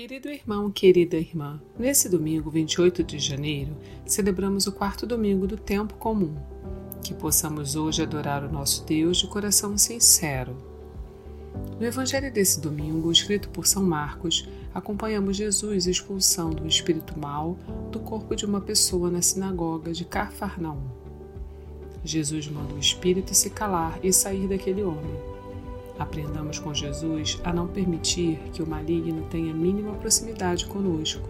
Querido irmão, querida irmã, nesse domingo, 28 de janeiro, celebramos o quarto domingo do tempo comum. Que possamos hoje adorar o nosso Deus de coração sincero. No evangelho desse domingo, escrito por São Marcos, acompanhamos Jesus expulsando o espírito mal do corpo de uma pessoa na sinagoga de Cafarnaum. Jesus manda o espírito se calar e sair daquele homem. Aprendamos com Jesus a não permitir que o maligno tenha mínima proximidade conosco,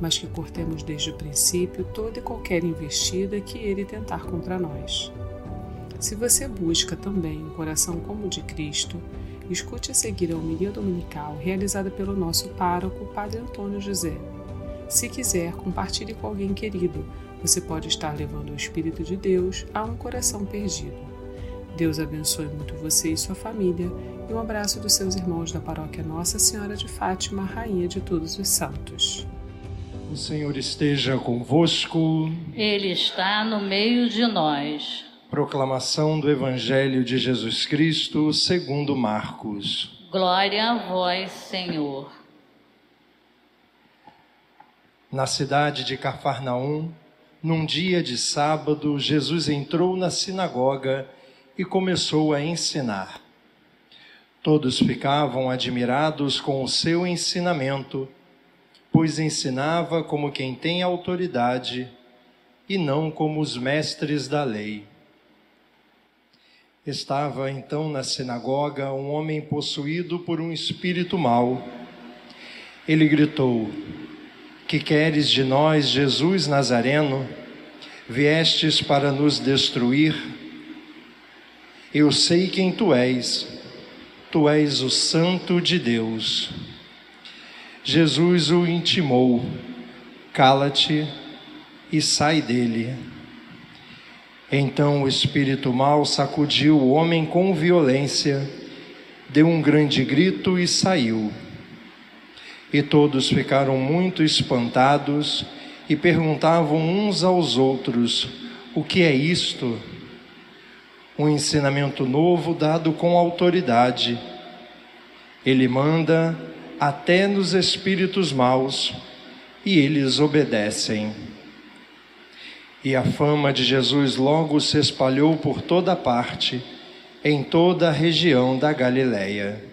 mas que cortemos desde o princípio toda e qualquer investida que ele tentar contra nós. Se você busca também um coração como o de Cristo, escute a seguir a homilia dominical realizada pelo nosso pároco, Padre Antônio José. Se quiser, compartilhe com alguém querido. Você pode estar levando o Espírito de Deus a um coração perdido. Deus abençoe muito você e sua família e um abraço dos seus irmãos da paróquia Nossa Senhora de Fátima, Rainha de Todos os Santos. O Senhor esteja convosco. Ele está no meio de nós. Proclamação do Evangelho de Jesus Cristo segundo Marcos. Glória a vós, Senhor. Na cidade de Cafarnaum, num dia de sábado, Jesus entrou na sinagoga e começou a ensinar. Todos ficavam admirados com o seu ensinamento, pois ensinava como quem tem autoridade e não como os mestres da lei. Estava então na sinagoga um homem possuído por um espírito mau. Ele gritou: Que queres de nós, Jesus Nazareno? Viestes para nos destruir? Eu sei quem tu és, tu és o Santo de Deus. Jesus o intimou: cala-te e sai dele. Então o espírito mau sacudiu o homem com violência, deu um grande grito e saiu. E todos ficaram muito espantados e perguntavam uns aos outros: O que é isto? Um ensinamento novo dado com autoridade. Ele manda até nos espíritos maus e eles obedecem. E a fama de Jesus logo se espalhou por toda parte, em toda a região da Galileia.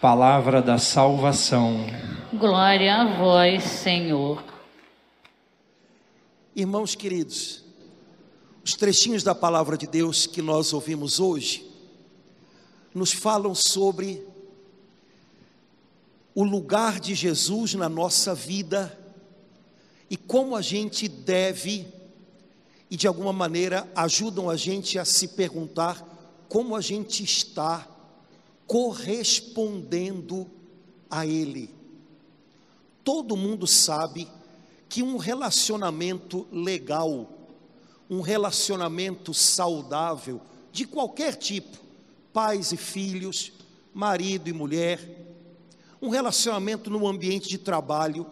Palavra da salvação. Glória a vós, Senhor. Irmãos queridos, os trechinhos da palavra de Deus que nós ouvimos hoje nos falam sobre o lugar de Jesus na nossa vida e como a gente deve, e de alguma maneira ajudam a gente a se perguntar como a gente está correspondendo a Ele. Todo mundo sabe que um relacionamento legal, um relacionamento saudável, de qualquer tipo, pais e filhos, marido e mulher, um relacionamento no ambiente de trabalho,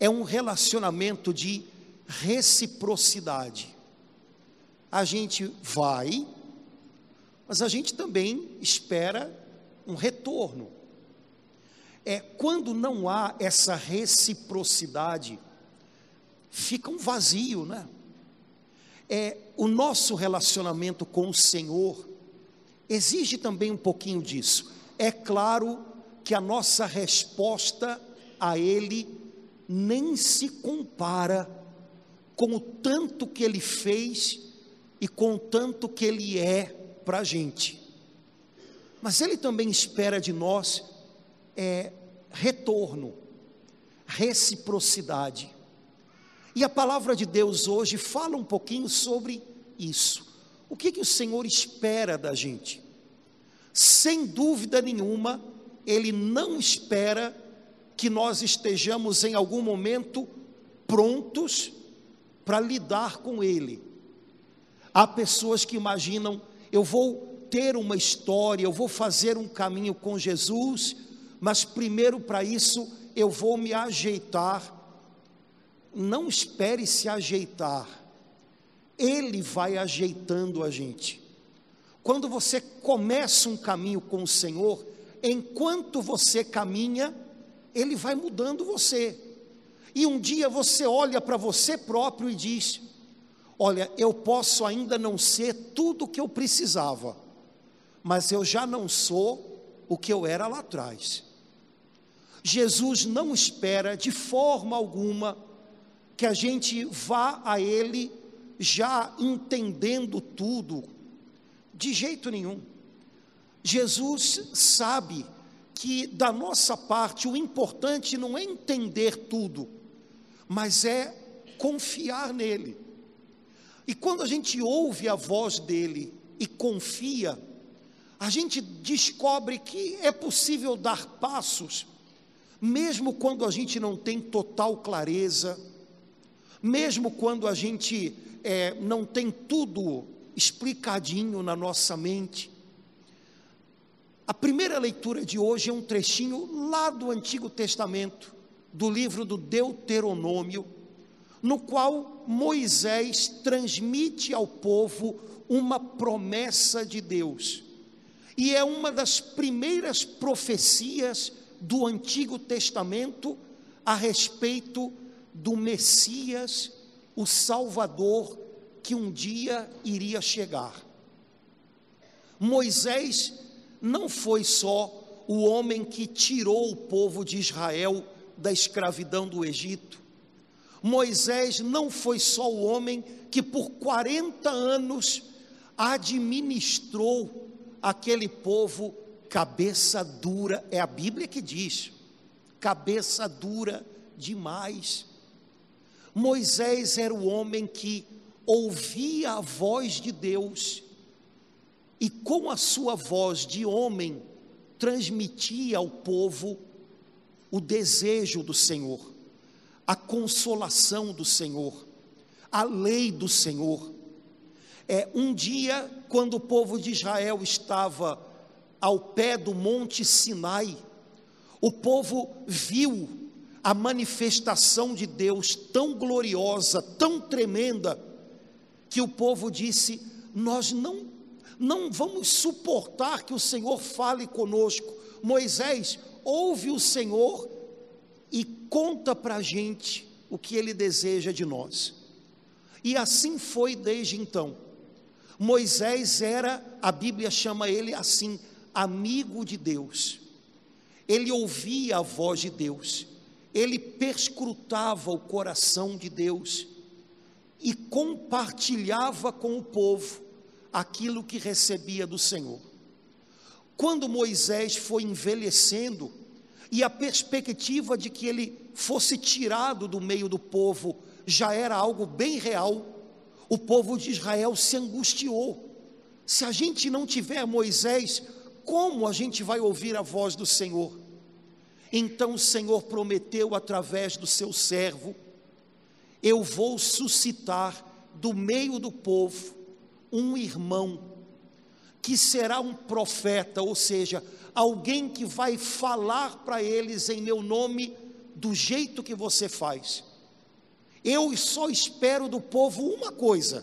é um relacionamento de reciprocidade. A gente vai, mas a gente também espera um retorno. É quando não há essa reciprocidade, fica um vazio, né? É, o nosso relacionamento com o Senhor exige também um pouquinho disso. É claro que a nossa resposta a Ele nem se compara com o tanto que Ele fez e com o tanto que Ele é para a gente. Mas Ele também espera de nós é, retorno, reciprocidade. E a palavra de Deus hoje fala um pouquinho sobre isso. O que, que o Senhor espera da gente? Sem dúvida nenhuma, Ele não espera que nós estejamos em algum momento prontos para lidar com Ele. Há pessoas que imaginam, eu vou ter uma história, eu vou fazer um caminho com Jesus, mas primeiro para isso eu vou me ajeitar não espere se ajeitar, Ele vai ajeitando a gente. Quando você começa um caminho com o Senhor, enquanto você caminha, ele vai mudando você. E um dia você olha para você próprio e diz: Olha, eu posso ainda não ser tudo o que eu precisava, mas eu já não sou o que eu era lá atrás. Jesus não espera de forma alguma que a gente vá a Ele já entendendo tudo, de jeito nenhum. Jesus sabe que da nossa parte o importante não é entender tudo, mas é confiar nele. E quando a gente ouve a voz dele e confia, a gente descobre que é possível dar passos, mesmo quando a gente não tem total clareza, mesmo quando a gente é, não tem tudo explicadinho na nossa mente. A primeira leitura de hoje é um trechinho lá do Antigo Testamento, do livro do Deuteronômio, no qual Moisés transmite ao povo uma promessa de Deus. E é uma das primeiras profecias do Antigo Testamento a respeito do Messias, o Salvador que um dia iria chegar. Moisés não foi só o homem que tirou o povo de Israel da escravidão do Egito. Moisés não foi só o homem que por 40 anos administrou aquele povo cabeça dura, é a Bíblia que diz, cabeça dura demais. Moisés era o homem que ouvia a voz de Deus e com a sua voz de homem transmitia ao povo o desejo do Senhor, a consolação do Senhor, a lei do Senhor. É um dia quando o povo de Israel estava ao pé do monte Sinai, o povo viu a manifestação de Deus tão gloriosa, tão tremenda, que o povo disse: Nós não, não vamos suportar que o Senhor fale conosco. Moisés, ouve o Senhor e conta para a gente o que ele deseja de nós. E assim foi desde então. Moisés era, a Bíblia chama ele assim, amigo de Deus. Ele ouvia a voz de Deus, ele perscrutava o coração de Deus e compartilhava com o povo aquilo que recebia do Senhor. Quando Moisés foi envelhecendo, e a perspectiva de que ele fosse tirado do meio do povo já era algo bem real, o povo de Israel se angustiou. Se a gente não tiver Moisés, como a gente vai ouvir a voz do Senhor? Então o Senhor prometeu através do seu servo eu vou suscitar do meio do povo um irmão que será um profeta, ou seja, alguém que vai falar para eles em meu nome do jeito que você faz. Eu só espero do povo uma coisa: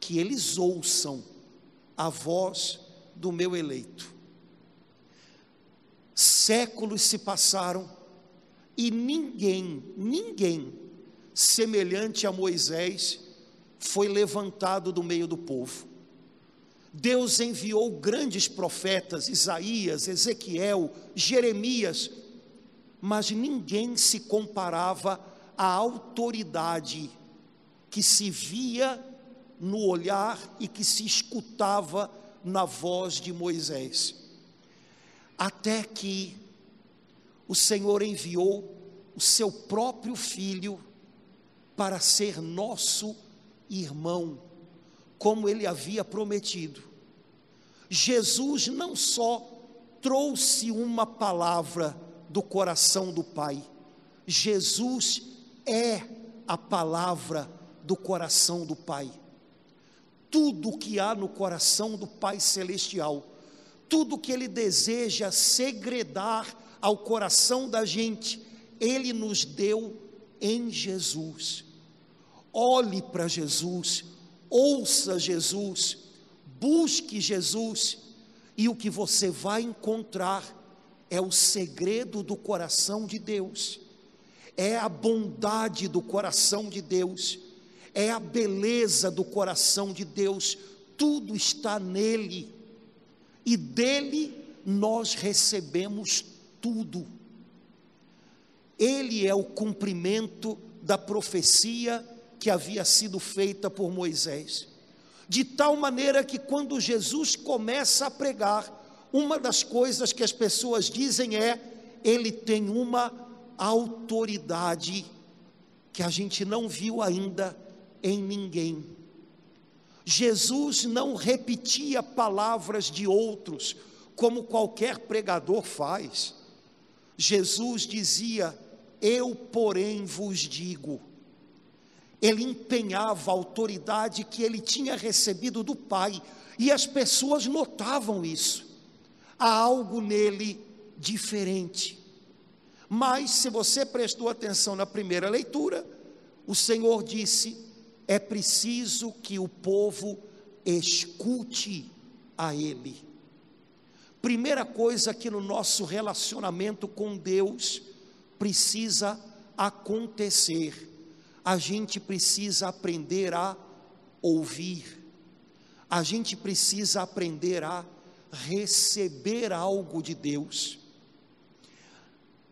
que eles ouçam a voz do meu eleito. Séculos se passaram e ninguém, ninguém semelhante a Moisés, foi levantado do meio do povo. Deus enviou grandes profetas, Isaías, Ezequiel, Jeremias, mas ninguém se comparava à autoridade que se via no olhar e que se escutava na voz de Moisés. Até que o Senhor enviou o seu próprio filho para ser nosso irmão, como ele havia prometido. Jesus não só trouxe uma palavra do coração do Pai, Jesus é a palavra do coração do Pai. Tudo o que há no coração do Pai Celestial, tudo que Ele deseja segredar ao coração da gente, Ele nos deu em Jesus. Olhe para Jesus, ouça Jesus, busque Jesus, e o que você vai encontrar é o segredo do coração de Deus, é a bondade do coração de Deus, é a beleza do coração de Deus, tudo está nele, e dele nós recebemos tudo. Ele é o cumprimento da profecia que havia sido feita por Moisés. De tal maneira que quando Jesus começa a pregar, uma das coisas que as pessoas dizem é: ele tem uma autoridade que a gente não viu ainda em ninguém. Jesus não repetia palavras de outros, como qualquer pregador faz. Jesus dizia: Eu, porém, vos digo. Ele empenhava a autoridade que ele tinha recebido do Pai, e as pessoas notavam isso. Há algo nele diferente. Mas, se você prestou atenção na primeira leitura, o Senhor disse: é preciso que o povo escute a Ele. Primeira coisa que no nosso relacionamento com Deus precisa acontecer, a gente precisa aprender a ouvir, a gente precisa aprender a receber algo de Deus.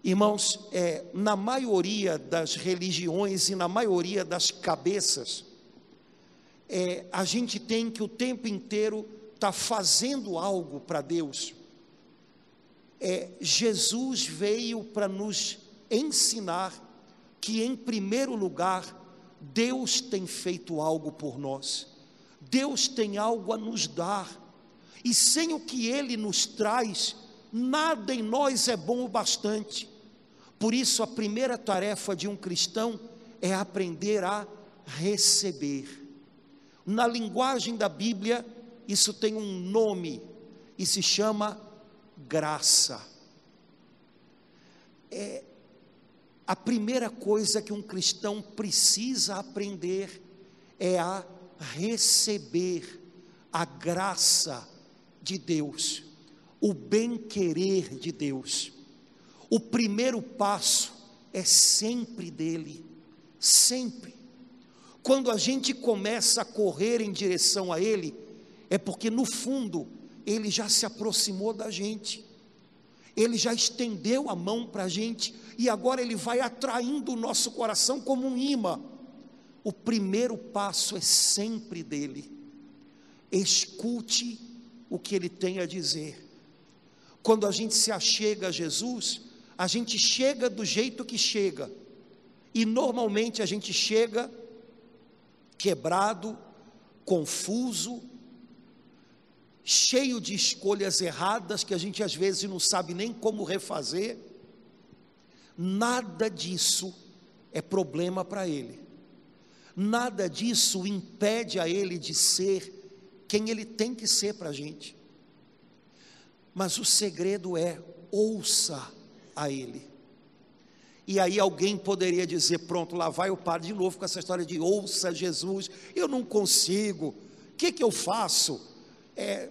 Irmãos, é, na maioria das religiões e na maioria das cabeças, é, a gente tem que o tempo inteiro estar tá fazendo algo para Deus. É, Jesus veio para nos ensinar que, em primeiro lugar, Deus tem feito algo por nós, Deus tem algo a nos dar, e sem o que Ele nos traz, nada em nós é bom o bastante. Por isso, a primeira tarefa de um cristão é aprender a receber. Na linguagem da Bíblia, isso tem um nome e se chama graça. É a primeira coisa que um cristão precisa aprender é a receber a graça de Deus, o bem-querer de Deus. O primeiro passo é sempre dele, sempre. Quando a gente começa a correr em direção a Ele, é porque no fundo ele já se aproximou da gente, ele já estendeu a mão para a gente, e agora ele vai atraindo o nosso coração como um imã. O primeiro passo é sempre dele. Escute o que ele tem a dizer. Quando a gente se achega a Jesus, a gente chega do jeito que chega, e normalmente a gente chega quebrado, confuso, cheio de escolhas erradas que a gente às vezes não sabe nem como refazer. Nada disso é problema para ele. Nada disso impede a ele de ser quem ele tem que ser para a gente. Mas o segredo é ouça a ele. E aí alguém poderia dizer: pronto, lá vai o padre de novo com essa história de ouça Jesus, eu não consigo, o que, que eu faço? É,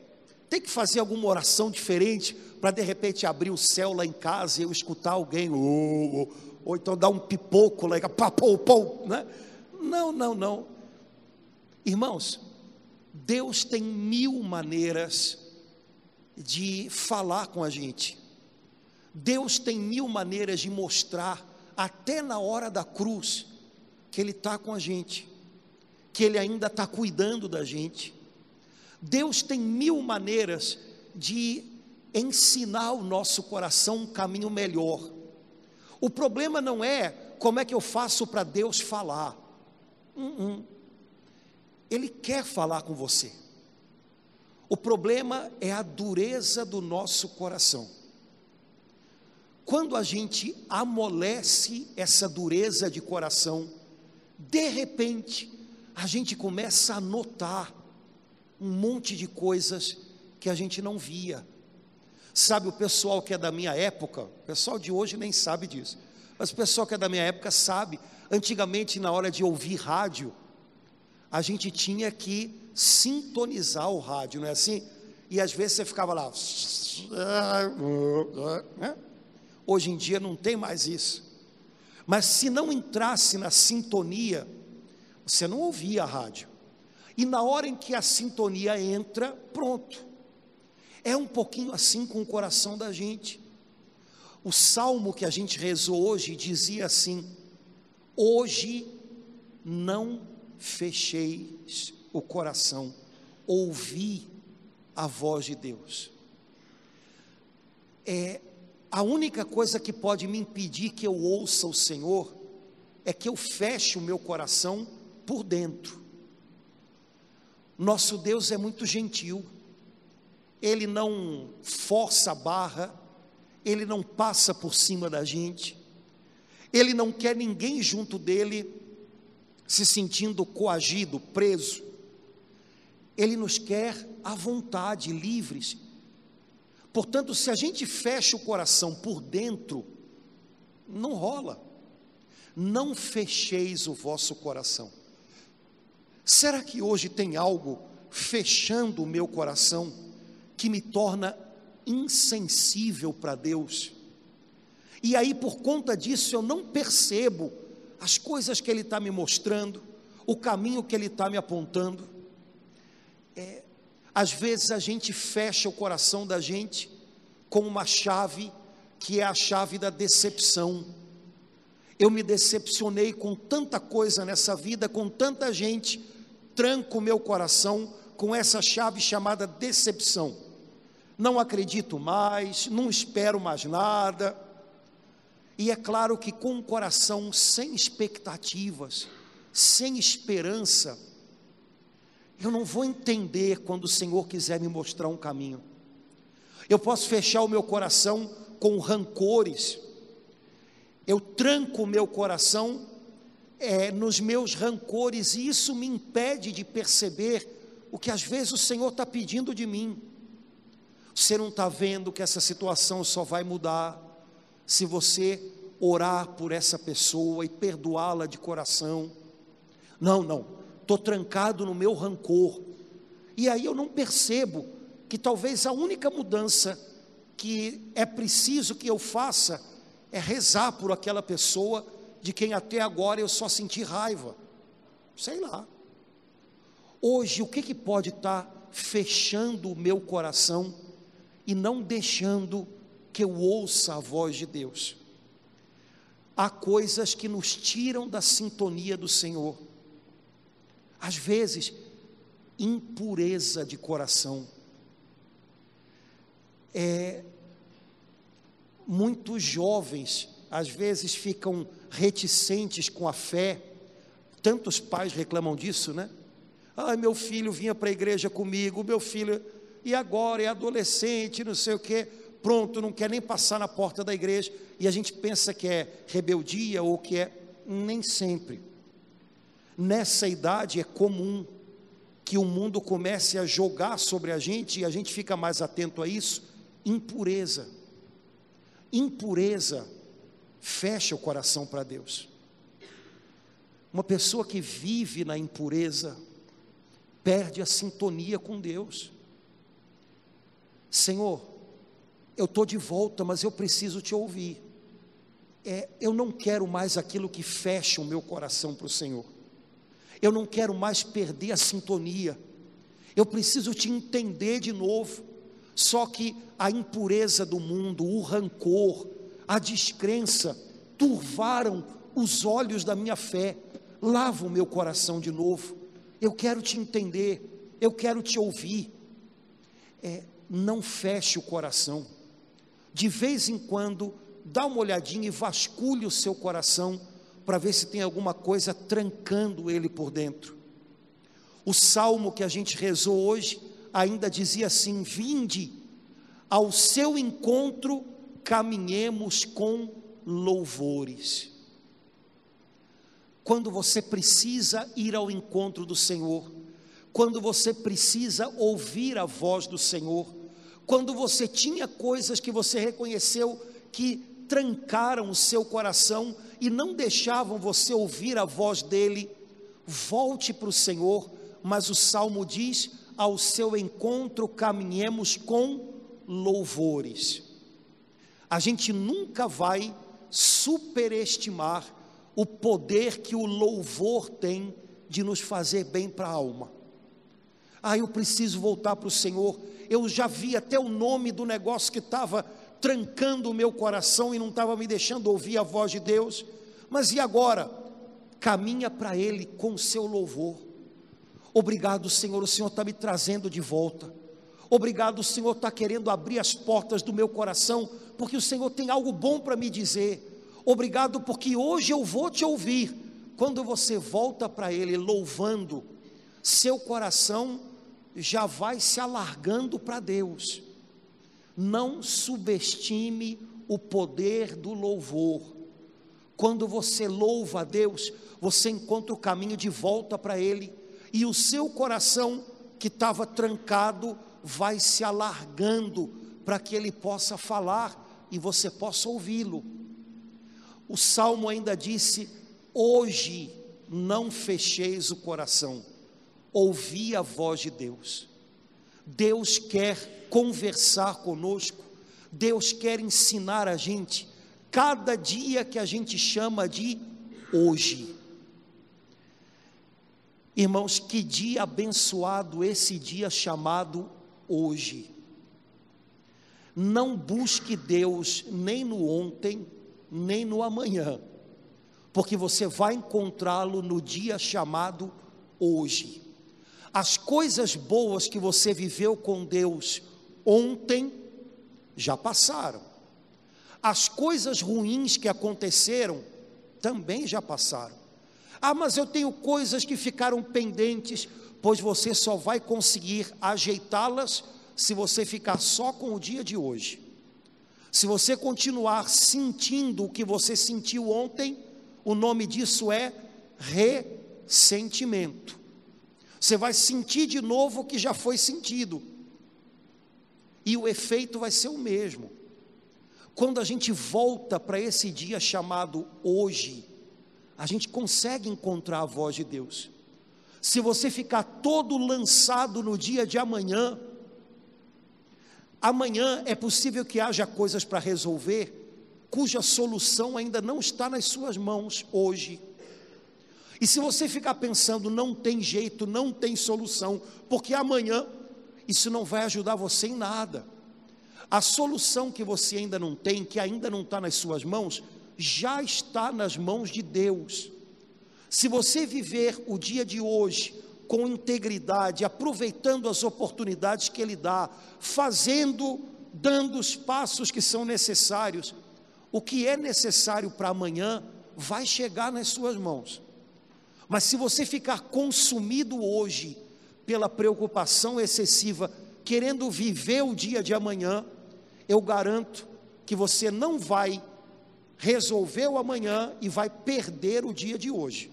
tem que fazer alguma oração diferente para de repente abrir o céu lá em casa e eu escutar alguém, ou, ou, então dar um pipoco lá, papou, pô, né? Não, não, não. Irmãos, Deus tem mil maneiras de falar com a gente. Deus tem mil maneiras de mostrar, até na hora da cruz, que Ele está com a gente, que Ele ainda está cuidando da gente Deus tem mil maneiras de ensinar o nosso coração um caminho melhor. O problema não é como é que eu faço para Deus falar. Uh -uh. Ele quer falar com você. O problema é a dureza do nosso coração. Quando a gente amolece essa dureza de coração, de repente, a gente começa a notar um monte de coisas que a gente não via. Sabe, o pessoal que é da minha época, o pessoal de hoje nem sabe disso, mas o pessoal que é da minha época sabe, antigamente na hora de ouvir rádio, a gente tinha que sintonizar o rádio, não é assim? e às vezes você ficava lá. Né? Hoje em dia não tem mais isso. Mas se não entrasse na sintonia, você não ouvia a rádio. E na hora em que a sintonia entra, pronto. É um pouquinho assim com o coração da gente. O salmo que a gente rezou hoje dizia assim: Hoje não fecheis o coração, ouvi a voz de Deus. É a única coisa que pode me impedir que eu ouça o Senhor é que eu feche o meu coração por dentro. Nosso Deus é muito gentil. Ele não força a barra, ele não passa por cima da gente, ele não quer ninguém junto dele se sentindo coagido, preso. Ele nos quer à vontade, livres. Portanto, se a gente fecha o coração por dentro, não rola. Não fecheis o vosso coração. Será que hoje tem algo fechando o meu coração que me torna insensível para Deus? E aí, por conta disso, eu não percebo as coisas que Ele está me mostrando, o caminho que Ele está me apontando. É, às vezes a gente fecha o coração da gente com uma chave que é a chave da decepção. Eu me decepcionei com tanta coisa nessa vida, com tanta gente, tranco meu coração com essa chave chamada decepção. Não acredito mais, não espero mais nada. E é claro que com um coração sem expectativas, sem esperança, eu não vou entender quando o Senhor quiser me mostrar um caminho. Eu posso fechar o meu coração com rancores. Eu tranco o meu coração é, nos meus rancores e isso me impede de perceber o que às vezes o Senhor está pedindo de mim. Você não está vendo que essa situação só vai mudar se você orar por essa pessoa e perdoá-la de coração. Não, não estou trancado no meu rancor. E aí eu não percebo que talvez a única mudança que é preciso que eu faça é rezar por aquela pessoa de quem até agora eu só senti raiva. Sei lá. Hoje, o que, que pode estar tá fechando o meu coração e não deixando que eu ouça a voz de Deus? Há coisas que nos tiram da sintonia do Senhor às vezes, impureza de coração. É, muitos jovens, às vezes, ficam reticentes com a fé. Tantos pais reclamam disso, né? Ah, meu filho vinha para a igreja comigo, meu filho, e agora é adolescente, não sei o quê, pronto, não quer nem passar na porta da igreja, e a gente pensa que é rebeldia ou que é, nem sempre. Nessa idade é comum que o mundo comece a jogar sobre a gente e a gente fica mais atento a isso. Impureza. Impureza fecha o coração para Deus. Uma pessoa que vive na impureza perde a sintonia com Deus. Senhor, eu estou de volta, mas eu preciso te ouvir. É, eu não quero mais aquilo que fecha o meu coração para o Senhor. Eu não quero mais perder a sintonia. Eu preciso te entender de novo. Só que a impureza do mundo, o rancor, a descrença turvaram os olhos da minha fé. Lava o meu coração de novo. Eu quero te entender. Eu quero te ouvir. É, não feche o coração. De vez em quando, dá uma olhadinha e vasculhe o seu coração para ver se tem alguma coisa trancando ele por dentro. O salmo que a gente rezou hoje ainda dizia assim: Vinde, ao seu encontro caminhemos com louvores. Quando você precisa ir ao encontro do Senhor, quando você precisa ouvir a voz do Senhor, quando você tinha coisas que você reconheceu que trancaram o seu coração e não deixavam você ouvir a voz dele, volte para o Senhor, mas o salmo diz: ao seu encontro caminhemos com louvores. A gente nunca vai superestimar o poder que o louvor tem de nos fazer bem para a alma. Ah, eu preciso voltar para o Senhor. Eu já vi até o nome do negócio que estava trancando o meu coração e não estava me deixando ouvir a voz de Deus. Mas e agora? Caminha para Ele com o seu louvor. Obrigado, Senhor, o Senhor está me trazendo de volta. Obrigado, o Senhor está querendo abrir as portas do meu coração, porque o Senhor tem algo bom para me dizer. Obrigado, porque hoje eu vou te ouvir. Quando você volta para Ele louvando, seu coração já vai se alargando para Deus. Não subestime o poder do louvor. Quando você louva a Deus, você encontra o caminho de volta para Ele, e o seu coração que estava trancado vai se alargando para que Ele possa falar e você possa ouvi-lo. O salmo ainda disse: Hoje não fecheis o coração, ouvi a voz de Deus. Deus quer conversar conosco, Deus quer ensinar a gente, cada dia que a gente chama de hoje. Irmãos, que dia abençoado esse dia chamado hoje. Não busque Deus nem no ontem, nem no amanhã, porque você vai encontrá-lo no dia chamado hoje. As coisas boas que você viveu com Deus ontem já passaram. As coisas ruins que aconteceram também já passaram. Ah, mas eu tenho coisas que ficaram pendentes, pois você só vai conseguir ajeitá-las se você ficar só com o dia de hoje. Se você continuar sentindo o que você sentiu ontem, o nome disso é ressentimento. Você vai sentir de novo o que já foi sentido. E o efeito vai ser o mesmo. Quando a gente volta para esse dia chamado hoje, a gente consegue encontrar a voz de Deus. Se você ficar todo lançado no dia de amanhã, amanhã é possível que haja coisas para resolver cuja solução ainda não está nas suas mãos hoje. E se você ficar pensando, não tem jeito, não tem solução, porque amanhã isso não vai ajudar você em nada. A solução que você ainda não tem, que ainda não está nas suas mãos, já está nas mãos de Deus. Se você viver o dia de hoje com integridade, aproveitando as oportunidades que Ele dá, fazendo, dando os passos que são necessários, o que é necessário para amanhã vai chegar nas suas mãos. Mas se você ficar consumido hoje pela preocupação excessiva, querendo viver o dia de amanhã, eu garanto que você não vai resolver o amanhã e vai perder o dia de hoje.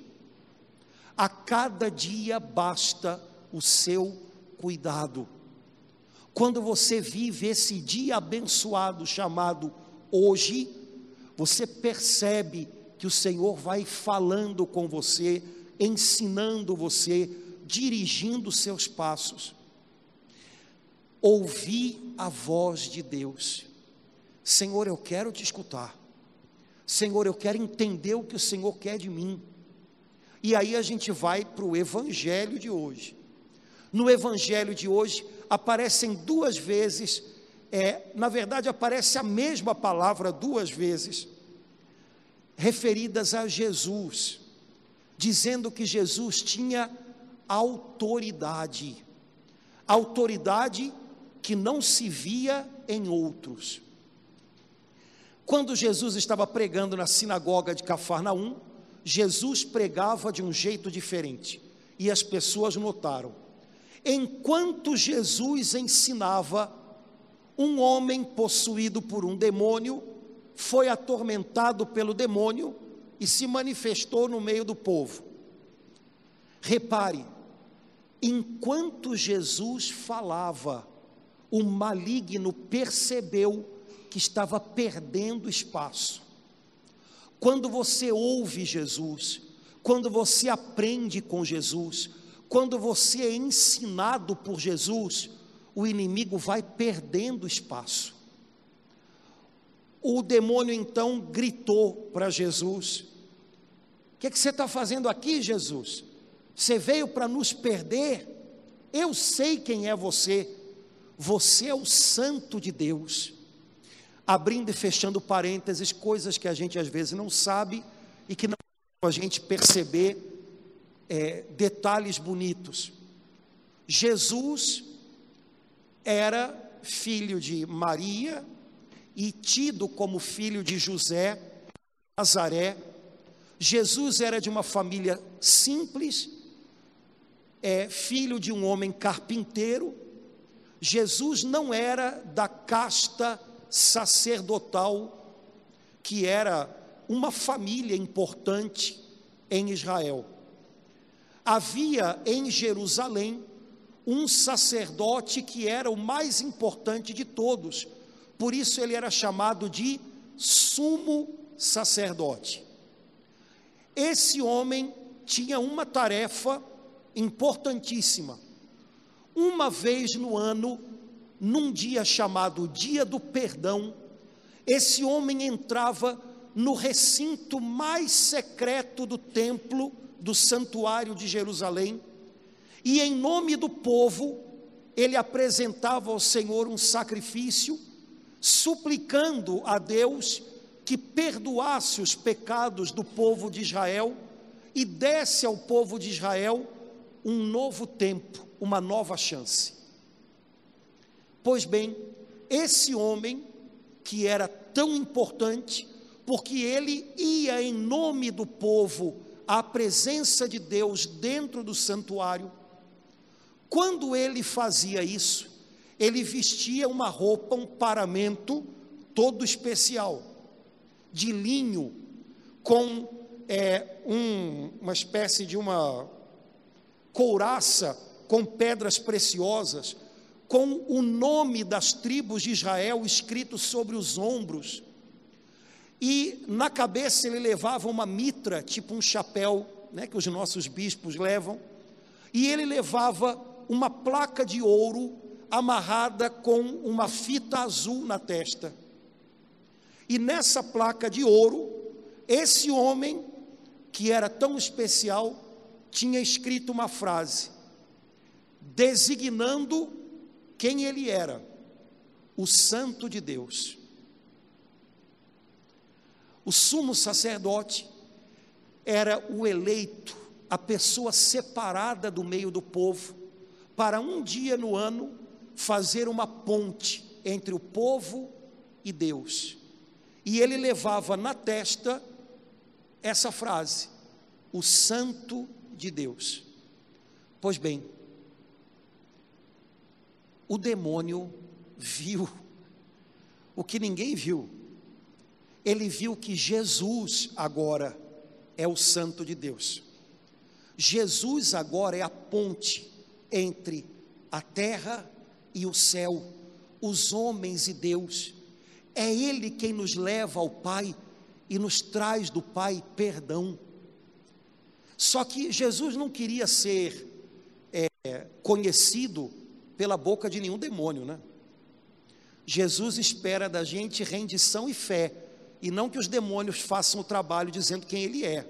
A cada dia basta o seu cuidado. Quando você vive esse dia abençoado chamado hoje, você percebe que o Senhor vai falando com você, ensinando você, dirigindo seus passos. Ouvir a voz de Deus. Senhor, eu quero te escutar. Senhor, eu quero entender o que o Senhor quer de mim. E aí a gente vai para o Evangelho de hoje. No Evangelho de hoje aparecem duas vezes, é, na verdade aparece a mesma palavra duas vezes, referidas a Jesus, dizendo que Jesus tinha autoridade, autoridade que não se via em outros. Quando Jesus estava pregando na sinagoga de Cafarnaum, Jesus pregava de um jeito diferente e as pessoas notaram. Enquanto Jesus ensinava, um homem possuído por um demônio foi atormentado pelo demônio e se manifestou no meio do povo. Repare, enquanto Jesus falava, o maligno percebeu que estava perdendo espaço. Quando você ouve Jesus, quando você aprende com Jesus, quando você é ensinado por Jesus, o inimigo vai perdendo espaço. O demônio então gritou para Jesus: O que, é que você está fazendo aqui, Jesus? Você veio para nos perder? Eu sei quem é você. Você é o Santo de Deus. Abrindo e fechando parênteses, coisas que a gente às vezes não sabe e que não a gente perceber é, detalhes bonitos. Jesus era filho de Maria e tido como filho de José, Nazaré. Jesus era de uma família simples, é filho de um homem carpinteiro. Jesus não era da casta sacerdotal que era uma família importante em Israel. Havia em Jerusalém um sacerdote que era o mais importante de todos, por isso ele era chamado de sumo sacerdote. Esse homem tinha uma tarefa importantíssima. Uma vez no ano, num dia chamado Dia do Perdão, esse homem entrava no recinto mais secreto do templo, do santuário de Jerusalém, e em nome do povo, ele apresentava ao Senhor um sacrifício, suplicando a Deus que perdoasse os pecados do povo de Israel e desse ao povo de Israel um novo tempo, uma nova chance. Pois bem, esse homem, que era tão importante, porque ele ia em nome do povo à presença de Deus dentro do santuário. Quando ele fazia isso, ele vestia uma roupa, um paramento todo especial, de linho, com é, um, uma espécie de uma couraça com pedras preciosas, com o nome das tribos de Israel escrito sobre os ombros. E na cabeça ele levava uma mitra, tipo um chapéu, né, que os nossos bispos levam, e ele levava uma placa de ouro amarrada com uma fita azul na testa. E nessa placa de ouro, esse homem, que era tão especial, tinha escrito uma frase, designando quem ele era, o Santo de Deus. O sumo sacerdote era o eleito, a pessoa separada do meio do povo, para um dia no ano fazer uma ponte entre o povo e Deus. E ele levava na testa essa frase: o Santo de Deus. Pois bem, o demônio viu o que ninguém viu ele viu que Jesus agora é o Santo de Deus. Jesus agora é a ponte entre a terra e o céu, os homens e Deus. É Ele quem nos leva ao Pai e nos traz do Pai perdão. Só que Jesus não queria ser é, conhecido pela boca de nenhum demônio, né? Jesus espera da gente rendição e fé e não que os demônios façam o trabalho dizendo quem ele é.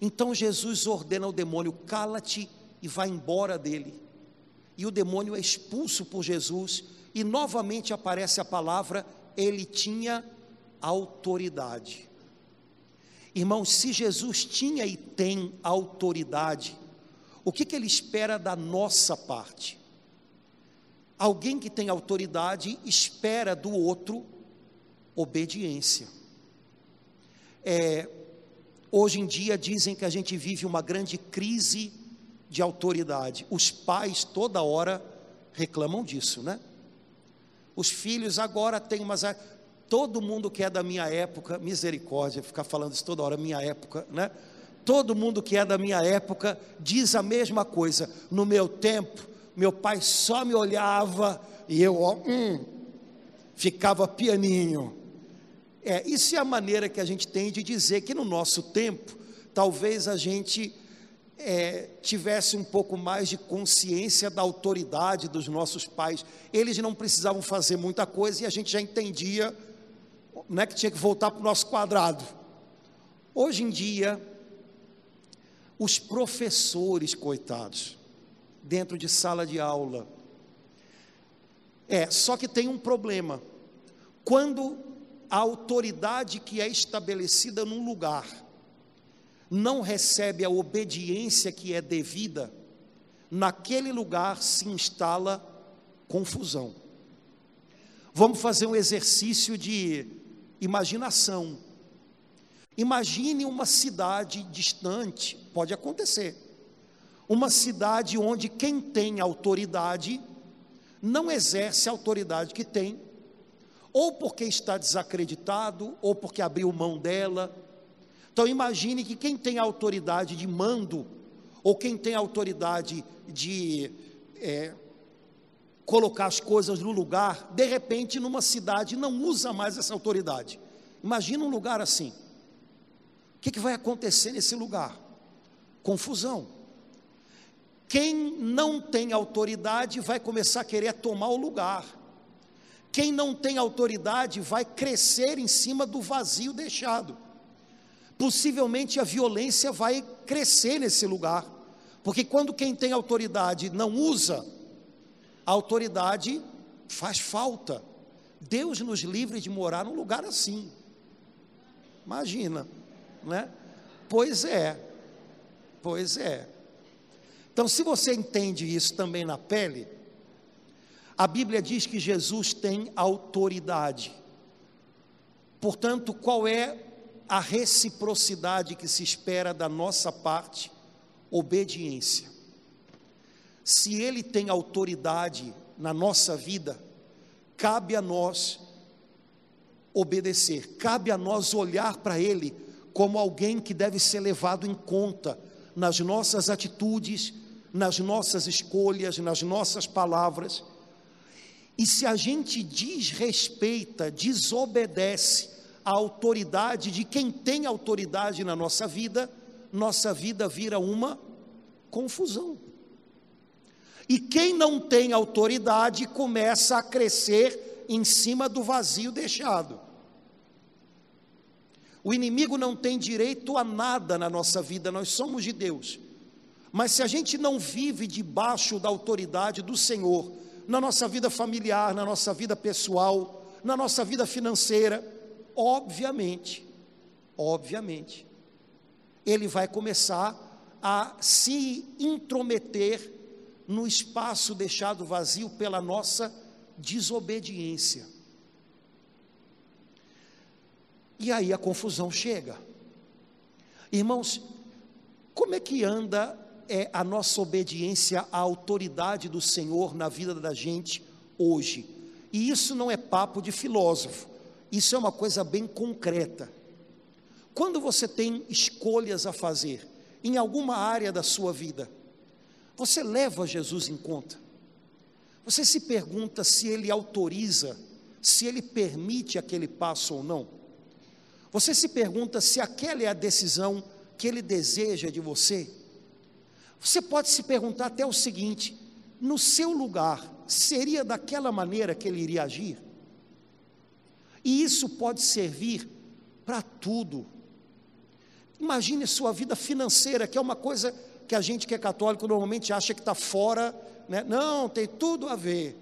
Então Jesus ordena ao demônio: cala-te e vá embora dele. E o demônio é expulso por Jesus, e novamente aparece a palavra: ele tinha autoridade. Irmãos, se Jesus tinha e tem autoridade, o que, que ele espera da nossa parte? Alguém que tem autoridade espera do outro obediência. É, hoje em dia dizem que a gente vive uma grande crise de autoridade. Os pais toda hora reclamam disso, né? Os filhos agora têm umas. Todo mundo que é da minha época, misericórdia, ficar falando isso toda hora, minha época, né? Todo mundo que é da minha época diz a mesma coisa. No meu tempo, meu pai só me olhava e eu, ó, hum, ficava pianinho. É, isso é a maneira que a gente tem de dizer que no nosso tempo, talvez a gente é, tivesse um pouco mais de consciência da autoridade dos nossos pais. Eles não precisavam fazer muita coisa e a gente já entendia né, que tinha que voltar para o nosso quadrado. Hoje em dia, os professores, coitados, dentro de sala de aula, é, só que tem um problema. Quando a autoridade que é estabelecida num lugar não recebe a obediência que é devida, naquele lugar se instala confusão. Vamos fazer um exercício de imaginação. Imagine uma cidade distante, pode acontecer. Uma cidade onde quem tem autoridade não exerce a autoridade que tem, ou porque está desacreditado, ou porque abriu mão dela. Então imagine que quem tem autoridade de mando, ou quem tem autoridade de é, colocar as coisas no lugar, de repente numa cidade não usa mais essa autoridade. Imagina um lugar assim. O que, que vai acontecer nesse lugar? Confusão. Quem não tem autoridade vai começar a querer tomar o lugar. Quem não tem autoridade vai crescer em cima do vazio deixado. Possivelmente a violência vai crescer nesse lugar, porque quando quem tem autoridade não usa, a autoridade faz falta. Deus nos livre de morar num lugar assim. Imagina, né? Pois é, pois é. Então, se você entende isso também na pele, a Bíblia diz que Jesus tem autoridade. Portanto, qual é a reciprocidade que se espera da nossa parte? Obediência. Se Ele tem autoridade na nossa vida, cabe a nós obedecer, cabe a nós olhar para Ele como alguém que deve ser levado em conta nas nossas atitudes, nas nossas escolhas, nas nossas palavras. E se a gente desrespeita, desobedece a autoridade de quem tem autoridade na nossa vida, nossa vida vira uma confusão. E quem não tem autoridade começa a crescer em cima do vazio deixado. O inimigo não tem direito a nada na nossa vida, nós somos de Deus. Mas se a gente não vive debaixo da autoridade do Senhor, na nossa vida familiar, na nossa vida pessoal, na nossa vida financeira, obviamente, obviamente, ele vai começar a se intrometer no espaço deixado vazio pela nossa desobediência. E aí a confusão chega. Irmãos, como é que anda é a nossa obediência à autoridade do Senhor na vida da gente hoje. E isso não é papo de filósofo, isso é uma coisa bem concreta. Quando você tem escolhas a fazer em alguma área da sua vida, você leva Jesus em conta. Você se pergunta se ele autoriza, se ele permite aquele passo ou não. Você se pergunta se aquela é a decisão que ele deseja de você. Você pode se perguntar até o seguinte: no seu lugar, seria daquela maneira que ele iria agir? E isso pode servir para tudo. Imagine sua vida financeira, que é uma coisa que a gente que é católico normalmente acha que está fora, né? não, tem tudo a ver.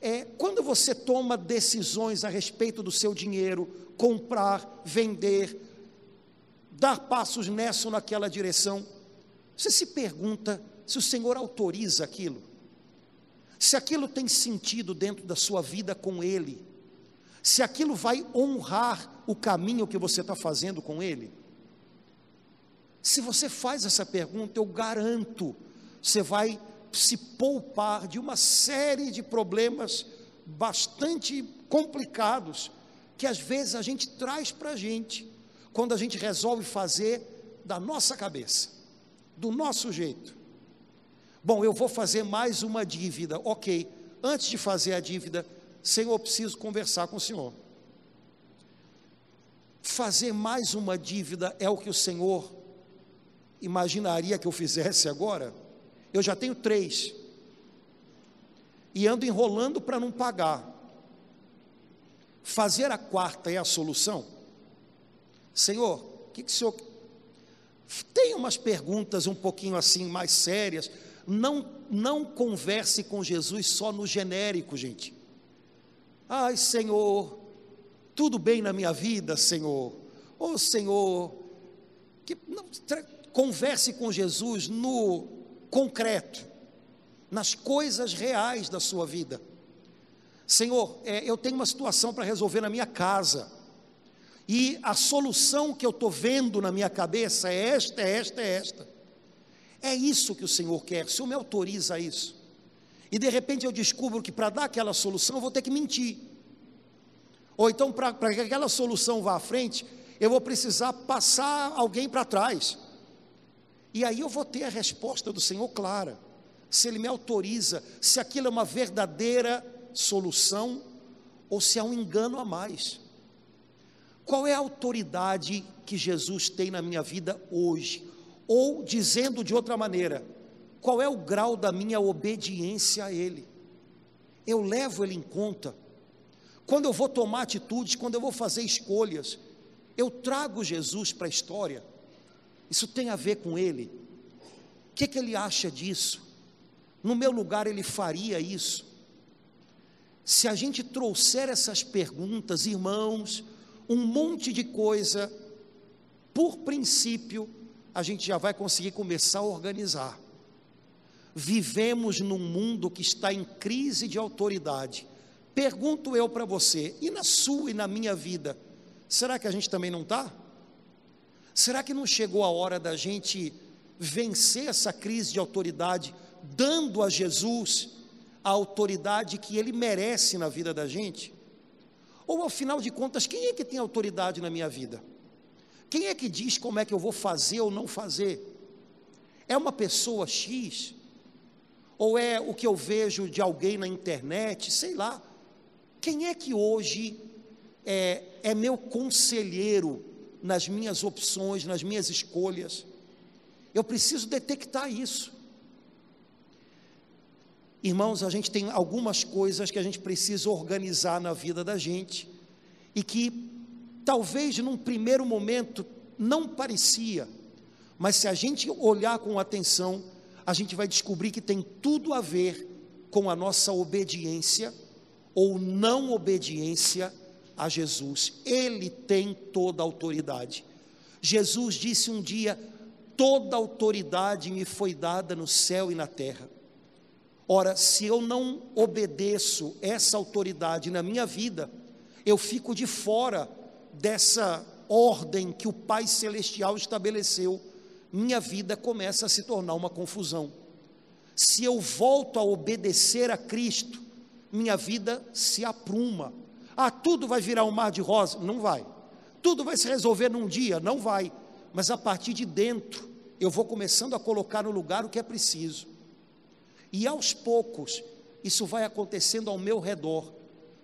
É, quando você toma decisões a respeito do seu dinheiro, comprar, vender, dar passos nessa ou naquela direção, você se pergunta se o Senhor autoriza aquilo, se aquilo tem sentido dentro da sua vida com Ele, se aquilo vai honrar o caminho que você está fazendo com Ele. Se você faz essa pergunta, eu garanto, você vai se poupar de uma série de problemas bastante complicados que às vezes a gente traz para a gente quando a gente resolve fazer da nossa cabeça do nosso jeito. Bom, eu vou fazer mais uma dívida. Ok, antes de fazer a dívida, Senhor, eu preciso conversar com o Senhor. Fazer mais uma dívida é o que o Senhor imaginaria que eu fizesse agora? Eu já tenho três. E ando enrolando para não pagar. Fazer a quarta é a solução? Senhor, o que, que o senhor. Tem umas perguntas um pouquinho assim mais sérias. Não, não converse com Jesus só no genérico, gente. Ai, Senhor, tudo bem na minha vida, Senhor. Oh, Senhor, que, não, converse com Jesus no concreto, nas coisas reais da sua vida. Senhor, é, eu tenho uma situação para resolver na minha casa, e a solução que eu estou vendo na minha cabeça é esta, é esta, é esta. É isso que o Senhor quer, o Senhor me autoriza a isso. E de repente eu descubro que para dar aquela solução eu vou ter que mentir. Ou então, para que aquela solução vá à frente, eu vou precisar passar alguém para trás. E aí eu vou ter a resposta do Senhor clara. Se Ele me autoriza, se aquilo é uma verdadeira solução ou se é um engano a mais. Qual é a autoridade que Jesus tem na minha vida hoje? Ou, dizendo de outra maneira, qual é o grau da minha obediência a Ele? Eu levo Ele em conta. Quando eu vou tomar atitudes, quando eu vou fazer escolhas, eu trago Jesus para a história. Isso tem a ver com Ele. O que, que Ele acha disso? No meu lugar, Ele faria isso. Se a gente trouxer essas perguntas, irmãos, um monte de coisa, por princípio, a gente já vai conseguir começar a organizar. Vivemos num mundo que está em crise de autoridade. Pergunto eu para você, e na sua e na minha vida, será que a gente também não está? Será que não chegou a hora da gente vencer essa crise de autoridade, dando a Jesus a autoridade que ele merece na vida da gente? Ou afinal de contas, quem é que tem autoridade na minha vida? Quem é que diz como é que eu vou fazer ou não fazer? É uma pessoa X? Ou é o que eu vejo de alguém na internet? Sei lá. Quem é que hoje é, é meu conselheiro nas minhas opções, nas minhas escolhas? Eu preciso detectar isso. Irmãos, a gente tem algumas coisas que a gente precisa organizar na vida da gente e que talvez num primeiro momento não parecia, mas se a gente olhar com atenção, a gente vai descobrir que tem tudo a ver com a nossa obediência ou não obediência a Jesus. Ele tem toda a autoridade. Jesus disse um dia: Toda autoridade me foi dada no céu e na terra. Ora, se eu não obedeço essa autoridade na minha vida, eu fico de fora dessa ordem que o Pai Celestial estabeleceu. Minha vida começa a se tornar uma confusão. Se eu volto a obedecer a Cristo, minha vida se apruma. Ah, tudo vai virar um mar de rosa? Não vai. Tudo vai se resolver num dia? Não vai. Mas a partir de dentro, eu vou começando a colocar no lugar o que é preciso. E aos poucos, isso vai acontecendo ao meu redor,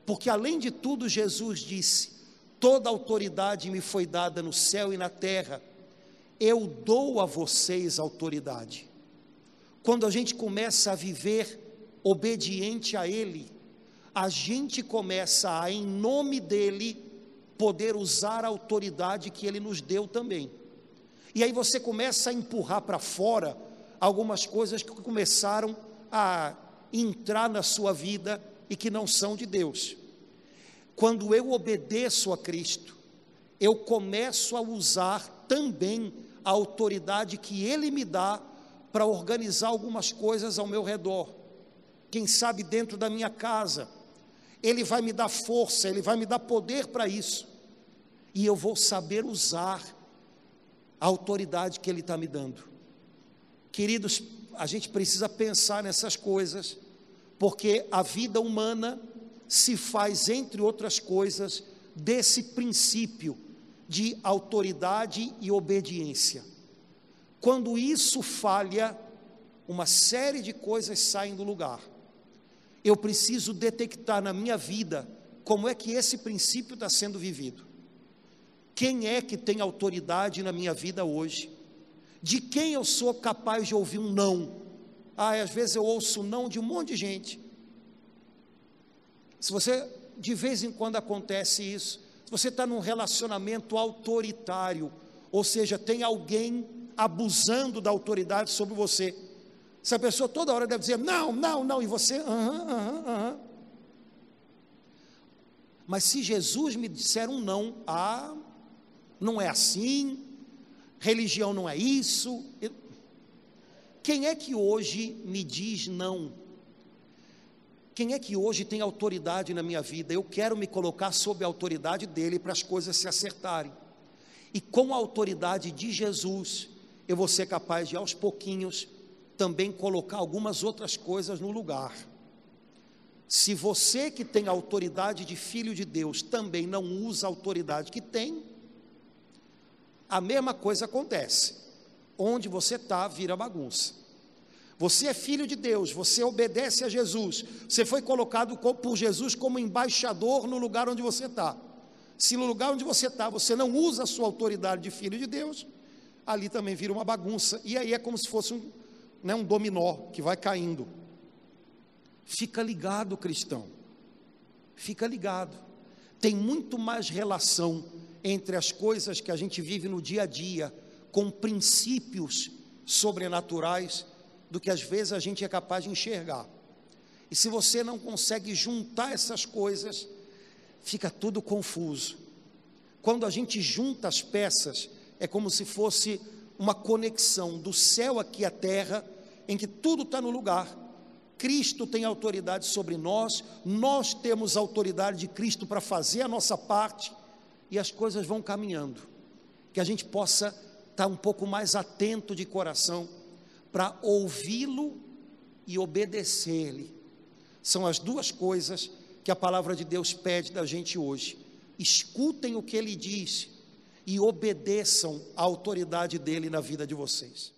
porque além de tudo, Jesus disse: toda autoridade me foi dada no céu e na terra, eu dou a vocês autoridade. Quando a gente começa a viver obediente a Ele, a gente começa a, em nome dEle, poder usar a autoridade que Ele nos deu também. E aí você começa a empurrar para fora algumas coisas que começaram a entrar na sua vida e que não são de Deus. Quando eu obedeço a Cristo, eu começo a usar também a autoridade que Ele me dá para organizar algumas coisas ao meu redor. Quem sabe dentro da minha casa, Ele vai me dar força, Ele vai me dar poder para isso, e eu vou saber usar a autoridade que Ele está me dando. Queridos, a gente precisa pensar nessas coisas, porque a vida humana se faz, entre outras coisas, desse princípio de autoridade e obediência. Quando isso falha, uma série de coisas saem do lugar. Eu preciso detectar na minha vida como é que esse princípio está sendo vivido. Quem é que tem autoridade na minha vida hoje? De quem eu sou capaz de ouvir um não? Ah, às vezes eu ouço não de um monte de gente. Se você, de vez em quando acontece isso, você está num relacionamento autoritário, ou seja, tem alguém abusando da autoridade sobre você, essa pessoa toda hora deve dizer não, não, não, e você, aham, aham, aham. Mas se Jesus me disser um não, ah, não é assim, religião não é isso. Quem é que hoje me diz não? Quem é que hoje tem autoridade na minha vida? Eu quero me colocar sob a autoridade dele para as coisas se acertarem. E com a autoridade de Jesus, eu vou ser capaz de, aos pouquinhos, também colocar algumas outras coisas no lugar. Se você que tem autoridade de filho de Deus também não usa a autoridade que tem, a mesma coisa acontece. Onde você está, vira bagunça. Você é filho de Deus, você obedece a Jesus, você foi colocado por Jesus como embaixador no lugar onde você está. Se no lugar onde você está você não usa a sua autoridade de filho de Deus, ali também vira uma bagunça, e aí é como se fosse um, né, um dominó que vai caindo. Fica ligado, cristão. Fica ligado. Tem muito mais relação entre as coisas que a gente vive no dia a dia com princípios sobrenaturais do que às vezes a gente é capaz de enxergar. E se você não consegue juntar essas coisas, fica tudo confuso. Quando a gente junta as peças, é como se fosse uma conexão do céu aqui à terra, em que tudo está no lugar Cristo tem autoridade sobre nós, nós temos autoridade de Cristo para fazer a nossa parte e as coisas vão caminhando. Que a gente possa estar um pouco mais atento de coração para ouvi-lo e obedecer-lhe. São as duas coisas que a palavra de Deus pede da gente hoje. Escutem o que ele diz e obedeçam a autoridade dele na vida de vocês.